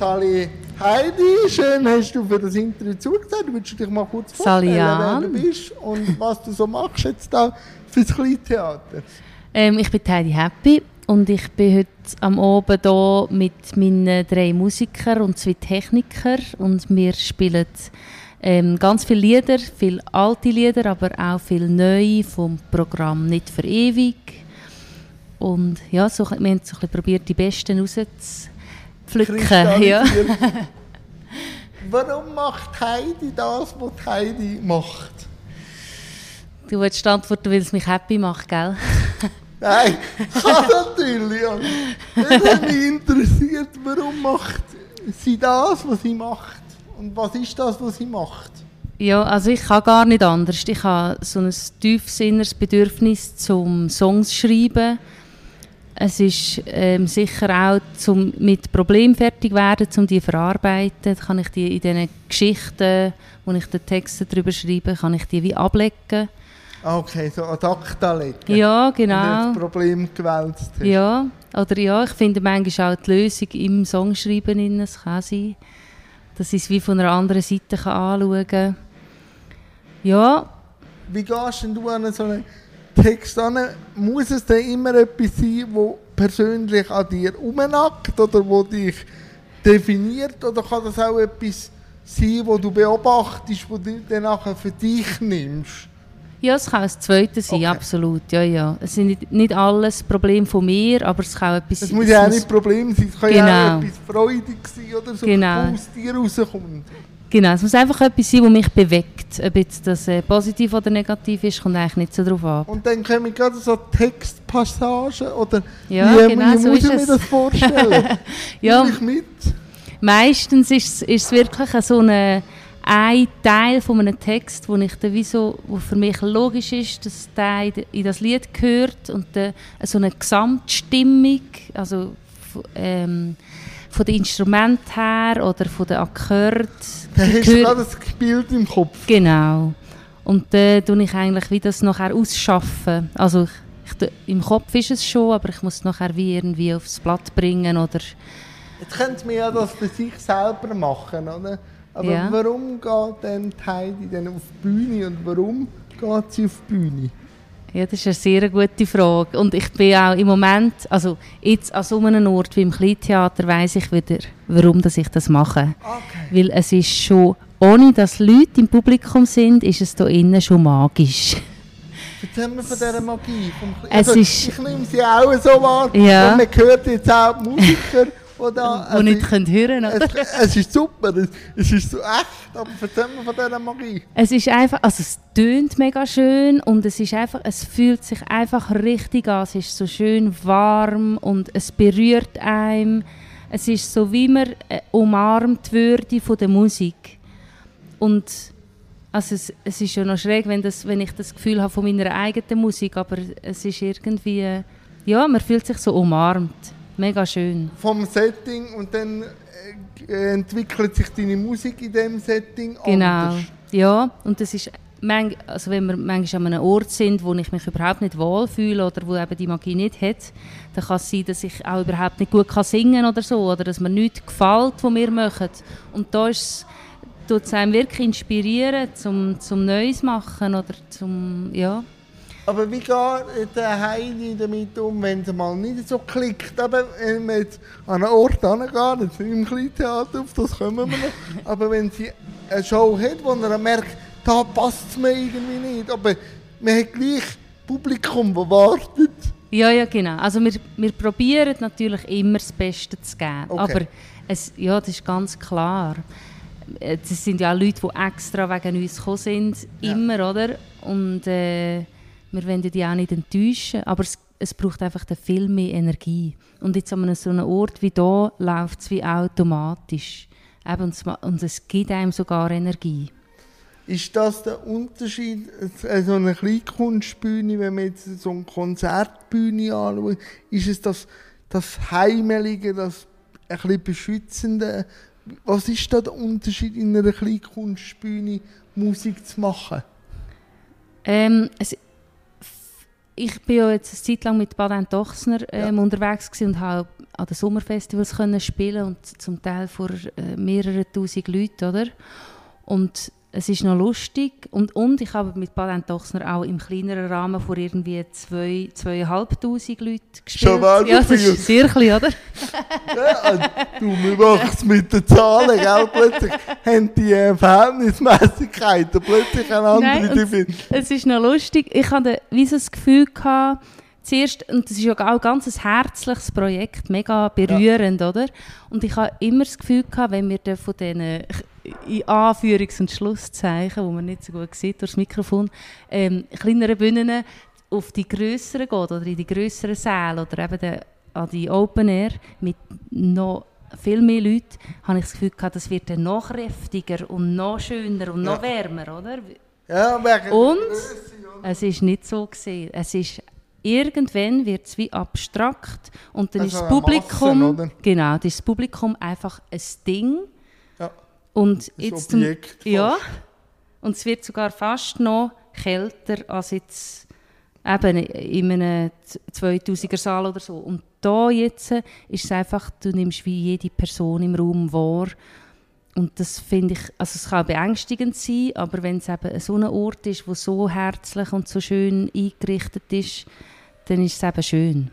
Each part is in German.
Sally Heidi, schön hast du für das Interview zugesagt. Willst du dich mal kurz vorstellen, wer du bist und was du so machst jetzt da fürs Kleintheater? Ähm, ich bin Heidi Happy und ich bin heute am Abend hier mit meinen drei Musikern und zwei Technikern und wir spielen ähm, ganz viele Lieder, viele alte Lieder, aber auch viele neue vom Programm «Nicht für ewig». Und ja, so, wir haben so ein bisschen probiert, die Besten rauszupflücken. Ja. Warum macht Heidi das, was Heidi macht? Du willst antworten, weil es mich happy macht, gell? Nein, kann natürlich. Ja. Das mich interessiert, warum macht sie das, was sie macht? Und was ist das, was sie macht? Ja, also ich kann gar nicht anders. Ich habe so ein tiefes inneres Bedürfnis zum Songs schreiben. Es ist ähm, sicher auch zum mit Problemen fertig werden, um die zu verarbeiten. Kann ich die in diesen Geschichten, wo ich die Texte darüber schreibe, kann ich die wie ablegen. Ah, okay, so ad acta legen. Ja, genau. Und das Problem gewälzt hast. Ja, oder ja, ich finde manchmal auch die Lösung im Songschreiben in es kann sein, dass ich es wie von einer anderen Seite kann anschauen kann. Ja. Wie gehst denn du an so einen Text an? Muss es denn immer etwas sein, das persönlich an dir umnackt oder wo dich definiert? Oder kann das auch etwas sein, wo du beobachtest, wo du dann nachher für dich nimmst? Ja, es kann das Zweite sein, okay. absolut. Ja, ja. Es sind nicht, nicht alles Probleme von mir, aber es kann etwas Es muss ja auch nicht Problem sein, es kann genau. ja auch etwas freudig sein oder so, genau. aus dir rauskommt. Genau, es muss einfach etwas sein, das mich bewegt. Ob jetzt das äh, positiv oder negativ ist, kommt eigentlich nicht so drauf ab. Und dann kommen gerade so Textpassagen oder ja, wie, genau, wie so muss ist ich mir das vorstellen? ja, mich mit. meistens ist es, wirklich so eine, ein Teil von einem Text, wo, ich dann wie so, wo für mich logisch ist, dass der in- das Lied gehört und dann so eine Gesamtstimmung, also ähm, von den Instrumenten her oder von den Akkorden. Dann hast du gerade das Bild im Kopf. Genau. Und dann tue ich eigentlich wie das nachher ausschaffen. Also ich, ich, im Kopf ist es schon, aber ich muss es nachher wie irgendwie aufs Blatt bringen oder Jetzt könnte man ja das für sich selber machen, oder? Aber Ja. warum geht die Heidi dann auf die Bühne und warum geht sie auf die Bühne? Ja, das ist eine sehr gute Frage. Und ich bin auch im Moment, also jetzt an so einem Ort wie im Kleintheater, weiss ich wieder, warum dass ich das mache. Okay. Weil es ist schon, ohne dass Leute im Publikum sind, ist es hier innen schon magisch. Erzähl mir von dieser Magie. Vom also, ich nehme sie auch so wahr. Ja. Und man hört jetzt auch Musiker, die da... Die nicht können hören es, oder? es ist super, es, es ist so echt, aber erzähl mir von dieser Magie. Es ist einfach, also es tönt mega schön und es ist einfach, es fühlt sich einfach richtig an. Es ist so schön warm und es berührt einem. Es ist so, wie man äh, umarmt würde von der Musik. Und also es, es ist ja noch schräg, wenn, das, wenn ich das Gefühl habe von meiner eigenen Musik, aber es ist irgendwie, ja, man fühlt sich so umarmt. Mega schön. Vom Setting und dann äh, entwickelt sich deine Musik in diesem Setting Genau. anders. Ja, und das ist, also wenn wir manchmal an einem Ort sind, wo ich mich überhaupt nicht wohlfühle oder wo eben die Magie nicht hat, dann kann es sein, dass ich auch überhaupt nicht gut kann singen oder so, oder dass mir nichts gefällt, was wir machen. Und da ist es einem wirklich inspirieren, zum, zum Neues machen oder zum, ja. Aber wie geht der Heidi damit um, wenn es mal nicht so klickt? Aber wenn man jetzt an einen Ort hingeht, jetzt im Kleintheater, auf das kommen wir noch, aber wenn sie eine Show hat, wo man merkt, da passt es mir irgendwie nicht, aber man hat gleich Publikum, das wartet. Ja, ja, genau. Also wir, wir probieren natürlich immer das Beste zu geben. Okay. Aber es, ja, das ist ganz klar. Es sind ja auch Leute, die extra wegen uns gekommen sind, Ja. immer, oder? Und äh, wir wollen die auch nicht enttäuschen, aber es, es braucht einfach viel mehr Energie. Und jetzt an einem so einem Ort wie hier läuft es wie automatisch. Eben, und, es, gibt einem sogar Energie. Ist das der Unterschied, äh, so eine Kleinkunstbühne, wenn man jetzt so eine Konzertbühne anschaut, ist es das, das Heimelige, das ein bisschen Beschützende? Was ist da der Unterschied in einer Kleinkunstbühne, Musik zu machen? Ähm, es, ich bin ja jetzt eine Zeit lang mit Baden Dochsner ähm, unterwegs gewesen und habe an den Sommerfestivals können spielen und zum Teil vor äh, mehreren tausend Leuten, oder? Und es ist noch lustig und, und ich habe mit Patent Dochsner auch im kleineren Rahmen vor irgendwie zwei, zweieinhalbtausend Leuten gespielt. Schon mal ja, das ist sehr klein, oder? Ja, du, wir machen es mit den Zahlen, gell? Plötzlich haben die äh, Verhältnismäßigkeiten plötzlich eine andere Nein. Es ist noch lustig. Ich hatte wie so das Gefühl gehabt, zuerst, und das ist ja auch ganz ein herzliches Projekt, mega berührend, oder? Und ich habe immer das Gefühl gehabt, wenn wir von diesen in Anführungs- und Schlusszeichen, wo man nicht so gut sieht durchs Mikrofon, ähm, kleineren Bühnen auf die grösseren geht oder in die grösseren Säle oder eben den, an die Open Air mit noch viel mehr Leuten, habe ich das Gefühl gehabt, das wird dann noch kräftiger und noch schöner und noch Ja. wärmer, oder? Ja, wegen Und? Es ist nicht so gesehen. Es ist irgendwann wird es wie abstrakt und dann Also ist das Publikum Masse, oder? genau, das Publikum einfach ein Ding Ja, und ein jetzt zum, Objekt fast. ja und es wird sogar fast noch kälter als jetzt eben in einem 2000er Saal oder so und da jetzt ist es einfach du nimmst wie jede Person im Raum wahr und das finde ich, also es kann beängstigend sein, aber wenn es eben so ein Ort ist, wo so herzlich und so schön eingerichtet ist, dann ist es eben schön.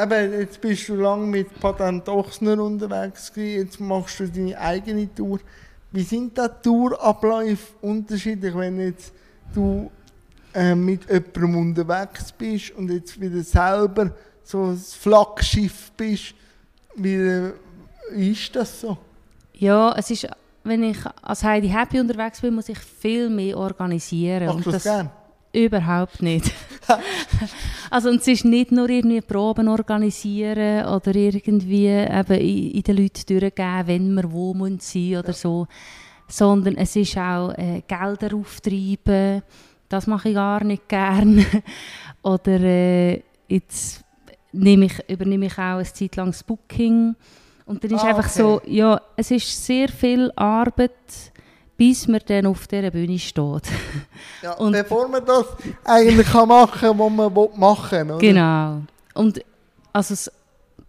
Eben, jetzt bist du lange mit Patent Ochsner unterwegs gewesen, jetzt machst du deine eigene Tour. Wie sind da Tourabläufe unterschiedlich, wenn jetzt du äh, mit jemandem unterwegs bist und jetzt wieder selber so ein Flaggschiff bist? Wie, äh, ist das so? Ja, es ist, wenn ich als Heidi Happy unterwegs bin, muss ich viel mehr organisieren. Machst du Und das gern? Überhaupt nicht. also und es ist nicht nur irgendwie Proben organisieren oder irgendwie eben in, in den Leuten durchgeben, wenn wir wo sein müssen oder so, sondern es ist auch äh, Gelder auftreiben, das mache ich gar nicht gern. oder äh, jetzt nehme ich, übernehme ich auch eine Zeit lang das Booking und dann ist Ah, einfach okay. so, ja, es ist sehr viel Arbeit, bis man dann auf dieser Bühne steht. Ja, Und- bevor man das eigentlich kann machen kann, was man machen will. Genau. Und also s-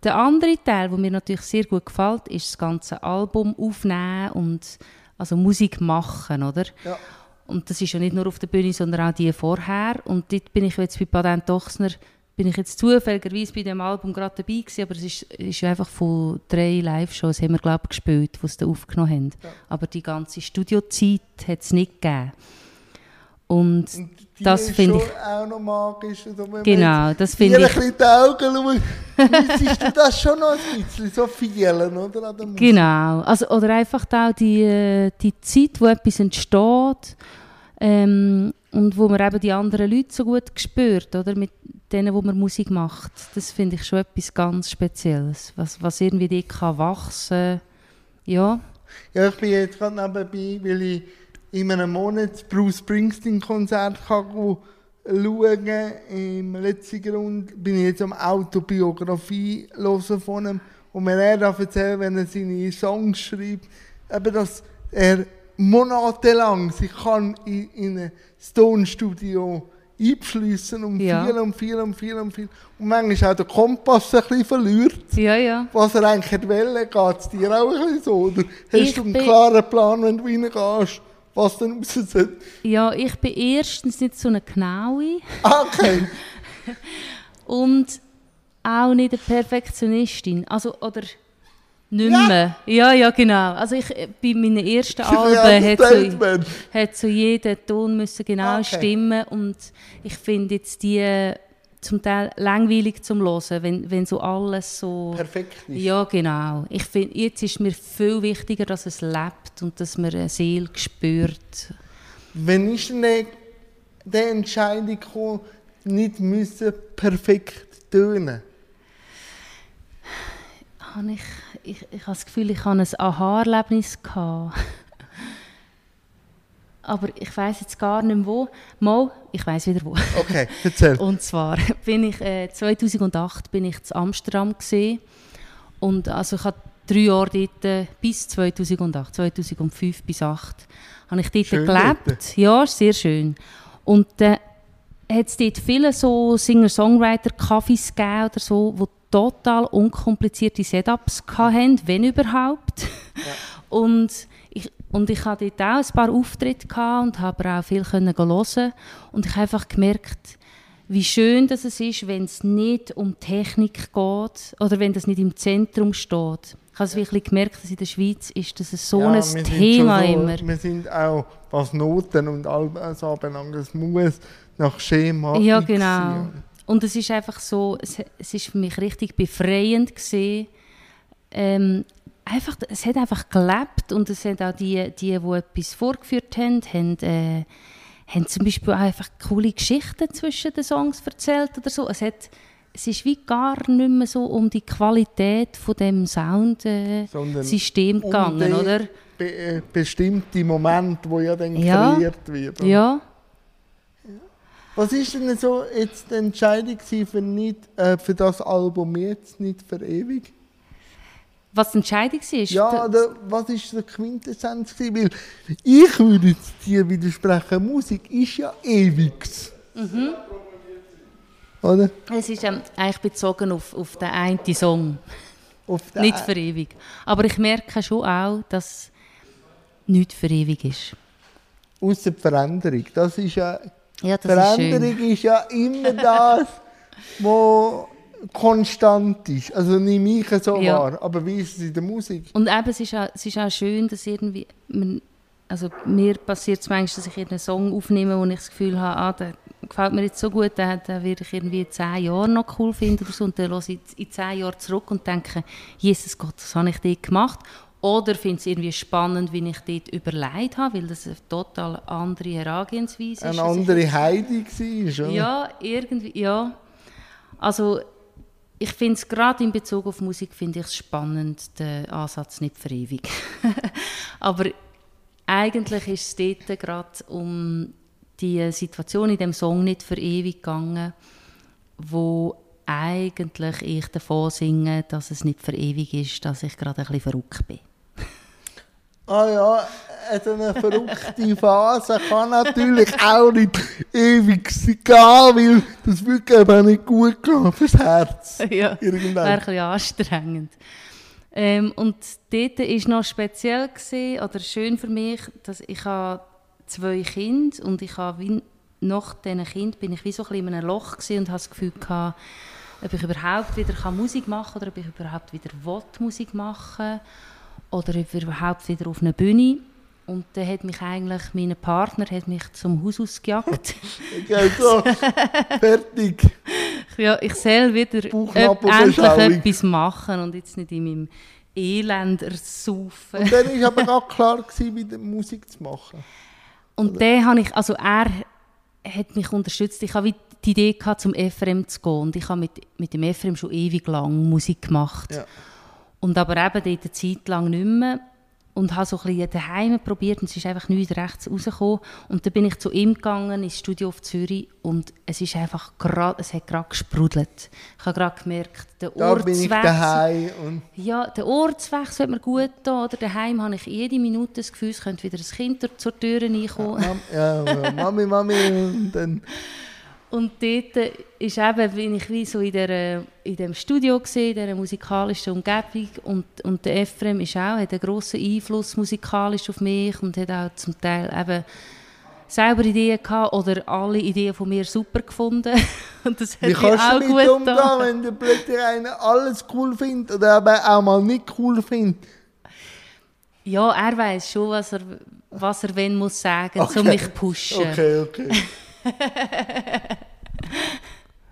der andere Teil, der mir natürlich sehr gut gefällt, ist das ganze Album aufnehmen und also Musik machen, oder? Ja. Und das ist ja nicht nur auf der Bühne, sondern auch die vorher. Und dort bin ich jetzt bei Patent Dochsner, bin ich jetzt zufälligerweise bei dem Album gerade dabei gewesen, aber es ist, ist einfach von drei Live-Shows, haben wir glaube ich gespielt, die sie da aufgenommen haben. Ja. Aber die ganze Studiozeit hat es nicht gegeben. Und Und Das finde ich- auch noch magisch. Genau, das finde ich... ein die Augen müsstest du das schon noch ein bisschen so vielen, oder? Genau, also, oder einfach auch die, äh, die Zeit, wo etwas entsteht ähm, und wo man eben die anderen Leute so gut spürt, oder, mit denen, wo man Musik macht. Das finde ich schon etwas ganz Spezielles, was, was irgendwie dort kann wachsen ja. Ja, ich bin jetzt gerade nebenbei, weil ich in einem Monat das Bruce Springsteen-Konzert kann schauen Im letzten Grund bin ich jetzt am Autobiografie hören von ihm. Und mir er darf erzählen, wenn er seine Songs schreibt, eben, dass er monatelang sich kann in, in ein Stone-Studio einschliessen und Ja. viel und viel und viel und viel. Und manchmal auch der Kompass ein bisschen verliert Ja, ja. was er eigentlich wollen, geht es dir auch ein bisschen so? Oder hast Ich du einen klaren Plan, wenn du reingehst, was dann raus sollte? Ja, ich bin erstens nicht so eine Genaue Ah, Okay. und auch nicht eine Perfektionistin. Also, oder nicht Ja. mehr. Ja, ja, genau. Also ich, äh, bei meinen ersten Alben Ja, hat so, hat so jeder Ton müssen genau Okay. stimmen und ich finde jetzt die äh, zum Teil langweilig zum Hören, wenn, wenn so alles so... Perfekt ist. Ja, genau. Ich finde, jetzt ist mir viel wichtiger, dass es lebt und dass man eine Seele spürt. Wenn ist denn der Entscheidung gekommen, nicht müssen perfekt tönen? Habe ich, ich, ich habe das Gefühl, ich habe ein Aha-Erlebnis gehabt. Aber ich weiß jetzt gar nicht mehr wo. Mal, ich weiß wieder wo. Okay, erzähl. Und zwar bin ich äh, 2008 bin ich in Amsterdam gesehen und also ich habe drei Jahre dort äh, bis 2008, 2005 bis 2008 habe ich dort Schön gelebt. dort. Ja, sehr schön. Und äh, hat es dort viele so Singer-Songwriter-Cafés gegeben oder so, wo total unkomplizierte Setups hatten, wenn überhaupt. Ja. Und ich, und ich hatte dort auch ein paar Auftritte und habe auch viel können hören. Und ich habe einfach gemerkt, wie schön das es ist, wenn es nicht um Technik geht oder wenn das nicht im Zentrum steht. Ich habe es wirklich gemerkt, dass in der Schweiz ist das so ja, ein Thema so, immer. Wir sind auch, was Noten und alles anbelangt, es muss nach Schema Ja, genau. Sein. Und es ist einfach so, es, es ist für mich richtig befreiend gesehen, ähm, einfach, es hat einfach gelebt und es sind auch die, die, die etwas vorgeführt haben, haben, äh, haben zum Beispiel auch einfach coole Geschichten zwischen den Songs erzählt oder so. Es, hat, es ist wie gar nicht mehr so um die Qualität von dem Soundsystem äh, gegangen, um oder? Be äh, bestimmte Moment, wo ja dann ja, kreiert wird. Ja. Was ist denn so jetzt die Entscheidung für, nicht, äh, für das Album jetzt nicht für ewig? Was die Entscheidung war? Ja, oder was ist der Quintessenz? Weil ich würde dir widersprechen, Musik ist ja ewig. Mhm. Oder? Es ist ähm, eigentlich bezogen auf, auf den einen Song. Den nicht für ewig. Aber ich merke schon auch, dass nichts für ewig ist. Außer die Veränderung. Das ist ja, ja Veränderung ist, ist, ja immer das, was konstant ist. Also nicht mich so ja. wahr, aber wie ist es in der Musik? Und eben, es ist auch, es ist auch schön, dass irgendwie, man, also mir passiert es manchmal, dass ich einen Song aufnehme, wo ich das Gefühl habe, ah, der gefällt mir jetzt so gut, den, den werde ich irgendwie in zehn Jahren noch cool finden oder so. Und dann höre ich in zehn Jahren zurück und denke, Jesus Gott, was habe ich dort gemacht? Oder finde es irgendwie spannend, wie ich dort überlegt habe, weil das eine total andere Herangehensweise ist. Eine andere Heidi war, oder? Ja, irgendwie, ja. Also ich finde es gerade in Bezug auf Musik finde ich spannend, den Ansatz nicht für ewig. Aber eigentlich ist es dort gerade um die Situation in dem Song nicht für ewig gegangen, wo eigentlich ich davon singe, dass es nicht für ewig ist, dass ich gerade ein bisschen verrückt bin. Ah ja, so eine verrückte Phase kann natürlich auch nicht ewig gehen, weil das würde eben nicht gut gehen fürs Herz. Ja, Irgendwann. wäre ein bisschen anstrengend. Ähm, und dort war noch speziell gewesen, oder schön für mich, dass ich habe zwei Kinder und ich habe nach diesen Kind bin ich wie so ein bisschen in einem Loch und habe das Gefühl gehabt, ob ich überhaupt wieder Musik machen kann oder ob ich überhaupt wieder Musik machen oder überhaupt wieder auf eine Bühne. Und dann hat mich eigentlich mein Partner hat mich zum Haus ausgejagt. okay, so, fertig. Ja, ich soll wieder endlich etwas machen und jetzt nicht in meinem Elend ersaufen. Und dann war aber auch klar, gewesen, wieder Musik zu machen. Und dann habe ich, also er hat mich unterstützt. Ich hatte die Idee gehabt, zum Ephraim zu gehen. Und ich habe mit, mit dem Ephraim schon ewig lang Musik gemacht. Ja. Und aber eben dort eine Zeit lang nicht mehr. Und habe so ein bisschen daheim probiert und es ist einfach nichts rechts rausgekommen. Und dann bin ich zu ihm gegangen, ins Studio auf Zürich und es ist einfach grad, es hat gerade gesprudelt. Ich habe gerade gemerkt, der da Ortswechsel... Und ja, der Ortswechsel hat mir gut getan. Oder daheim habe ich jede Minute das Gefühl, es könnte wieder ein Kind zur Tür reinkommen. Ja, ja, Mami, Mami und dann... Und dort ist eben, bin ich wie so in, der, in dem Studio gesehen, in dieser musikalischen Umgebung und, und der Ephraim ist auch, hat einen grossen Einfluss musikalisch auf mich und hat auch zum Teil eben selber Ideen gehabt oder alle Ideen von mir super gefunden. und das hat Wie kannst auch du damit gut umgehen, wenn der plötzlich einer alles cool findet oder aber auch mal nicht cool findet? Ja, er weiß schon, was er, was er wenn muss sagen, okay. um mich zu pushen. Okay, okay.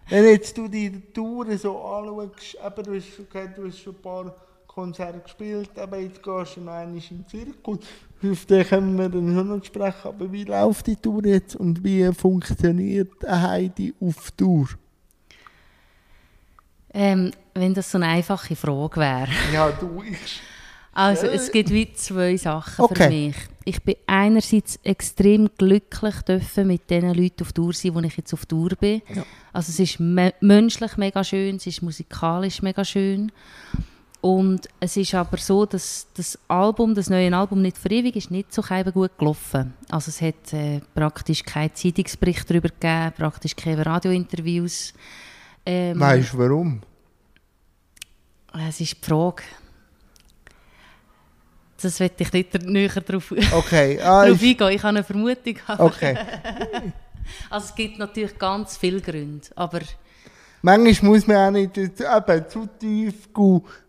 Wenn jetzt du die Touren so anschaust, eben, du, hast, okay, du hast schon ein paar Konzerte gespielt, aber jetzt gehst du noch einmal im Zirkus. Auf den können wir dann schon noch sprechen, aber wie läuft die Tour jetzt und wie funktioniert eine Heidi auf Tour? Ähm, wenn das so eine einfache Frage wäre. Ja, du, ich... Also es gibt wie zwei Sachen okay. für mich. Ich bin einerseits extrem glücklich dürfen mit den Leuten auf Tour sein, wo ich jetzt auf Tour bin. Ja. Also es ist me menschlich mega schön, es ist musikalisch mega schön. Und es ist aber so, dass das Album, das neue Album nicht für ewig ist, nicht so gut gelaufen. Also es hat äh, praktisch keinen Zeitungsbericht darüber gegeben, praktisch keine Radiointerviews. Ähm, weißt du warum? Es ist die Frage. Das werde ich nicht näher darauf, Okay, ah, darauf ist, eingehen. Ich habe eine Vermutung. okay. Also es gibt natürlich ganz viele Gründe, aber Manchmal muss man auch nicht eben zu tief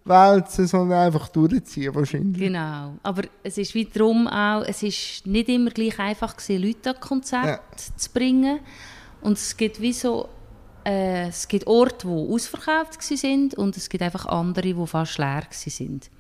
wälzen, sondern einfach durchziehen wahrscheinlich. genau. Aber es ist wiederum auch, es ist nicht immer gleich einfach gewesen, Leute an Konzerte zu bringen. Und es gibt wie so, äh, es gibt Orte, die ausverkauft sind und es gibt einfach andere, die fast leer sind.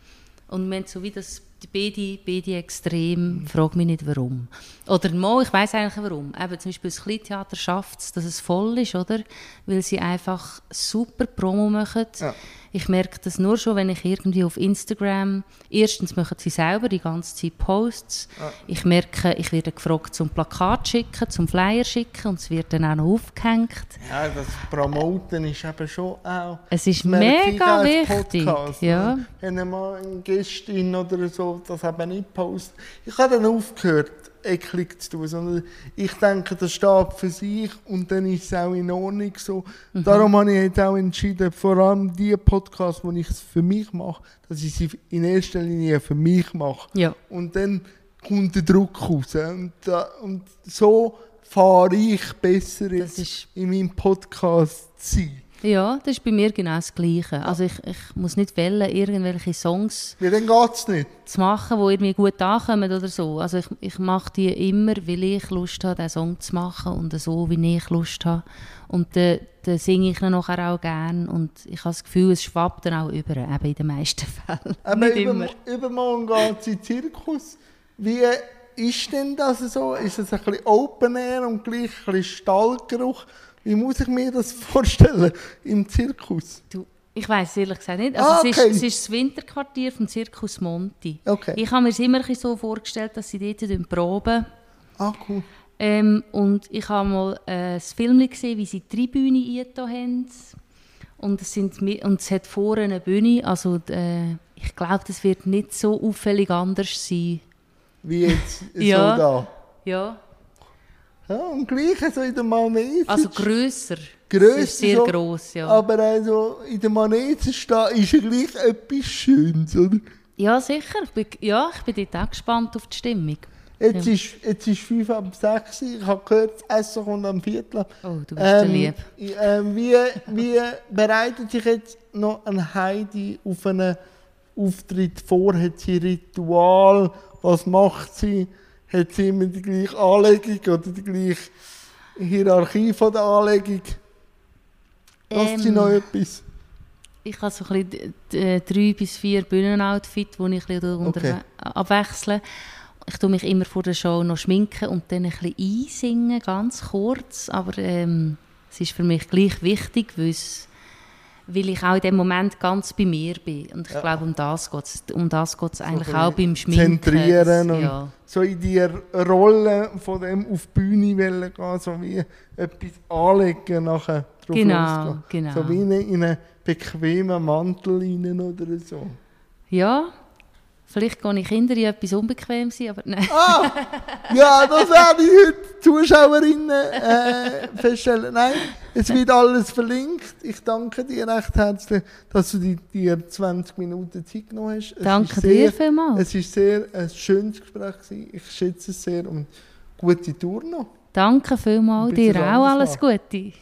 Und wir haben so wie das beide, beide extrem, frage mich nicht warum. Oder mal, ich weiß eigentlich warum. Eben zum Beispiel das Kleintheater schafft es, dass es voll ist, oder? Weil sie einfach super Promo machen. Ja. Ich merke das nur schon, wenn ich irgendwie auf Instagram, erstens machen sie selber die ganze Zeit Posts. Ja. Ich merke, ich werde gefragt zum Plakat schicken, zum Flyer schicken und es wird dann auch noch aufgehängt. Ja, das Promoten ist eben schon auch... Es ist mega wichtig. Podcast, Ja. ne? Wenn mal eine Gästin oder so das eben nicht postet. Ich habe dann aufgehört, eklig zu tun, sondern ich denke, das steht für sich und dann ist es auch in Ordnung so. Mhm. Darum habe ich jetzt auch entschieden, vor allem die Podcasts, wo ich es für mich mache, dass ich sie in erster Linie für mich mache. Ja. Und dann kommt der Druck raus. Und, da- und so fahre ich besser in meinem Podcast zu sein. Ja, das ist bei mir genau das Gleiche. Also ich, ich muss nicht wählen, irgendwelche Songs Weil dann geht es nicht. zu machen, die irgendwie gut ankommen oder so. Also ich, ich mache die immer, weil ich Lust habe, diesen Song zu machen und so, wie ich Lust habe. Und dann, dann singe ich ihn nachher auch gerne und ich habe das Gefühl, es schwappt dann auch über, eben in den meisten Fällen. Aber nicht über, immer. übermorgen geht es in den Zirkus. Wie ist denn das so? Ist es ein bisschen Open Air und gleich ein bisschen Stallgeruch? Wie muss ich mir das vorstellen im Zirkus? Du, ich weiß ehrlich gesagt nicht. Also Ah, es, okay. ist, es ist das Winterquartier vom Zirkus Monti. Okay. Ich habe mir es immer so vorgestellt, dass sie dort proben. Ah, cool. Ähm, und ich habe mal äh, ein Film gesehen, wie sie die Tribüne eingetan haben. Und es, sind, und es hat vorne eine Bühne. Also äh, ich glaube, das wird nicht so auffällig anders sein. Wie jetzt Ja. so da. Ja, Ja, und gleich so in der Manege. also grösser. Grösser sehr so, gross, ja. Aber also in der Manege stehen ist ja gleich etwas Schönes, oder? Ja, sicher. Ich bin, ja, ich bin dort auch gespannt auf die Stimmung. Jetzt, Ja. ist, jetzt ist 5 ab 6 Ich habe gehört, das Essen kommt am Viertel. Oh, du bist Ähm, Lieb. ähm, wie, wie bereitet sich jetzt noch ein Heidi auf einen Auftritt vor? Hat sie Ritual? Was macht sie? Hat sie immer die gleiche Anlegung oder die gleiche Hierarchie von der Anlegung? Sie Ähm, noch etwas? Ich habe so ein bisschen drei bis vier Bühnenoutfits, die ich ein bisschen Okay. abwechsle. Ich tue mich immer vor der Show noch schminken und dann ein bisschen einsingen, ganz kurz. Aber ähm, es ist für mich gleich wichtig, weil, es, weil ich auch in dem Moment ganz bei mir bin. Und ich Ja. glaube, um das geht es um das geht's eigentlich auch beim Schminken. zentrieren und- ja. So in die Rolle von dem auf die Bühne gehen, so wie etwas anlegen nachher drauf Genau, losgehen. genau. So wie in, in einen bequemen Mantel rein oder so. ja, vielleicht gehe ich Kinder in etwas unbequem sein, aber nein. Ah! Ja, das werde ich heute die Zuschauerinnen äh, feststellen. Nein, es wird alles verlinkt. Ich danke dir recht herzlich, dass du dir, dir 20 Minuten Zeit genommen hast. Es Danke ist dir sehr, vielmals. Es war sehr ein schönes Gespräch. Gewesen. Ich schätze es sehr und gute Tour noch. Danke vielmals. Dir auch alles Gute.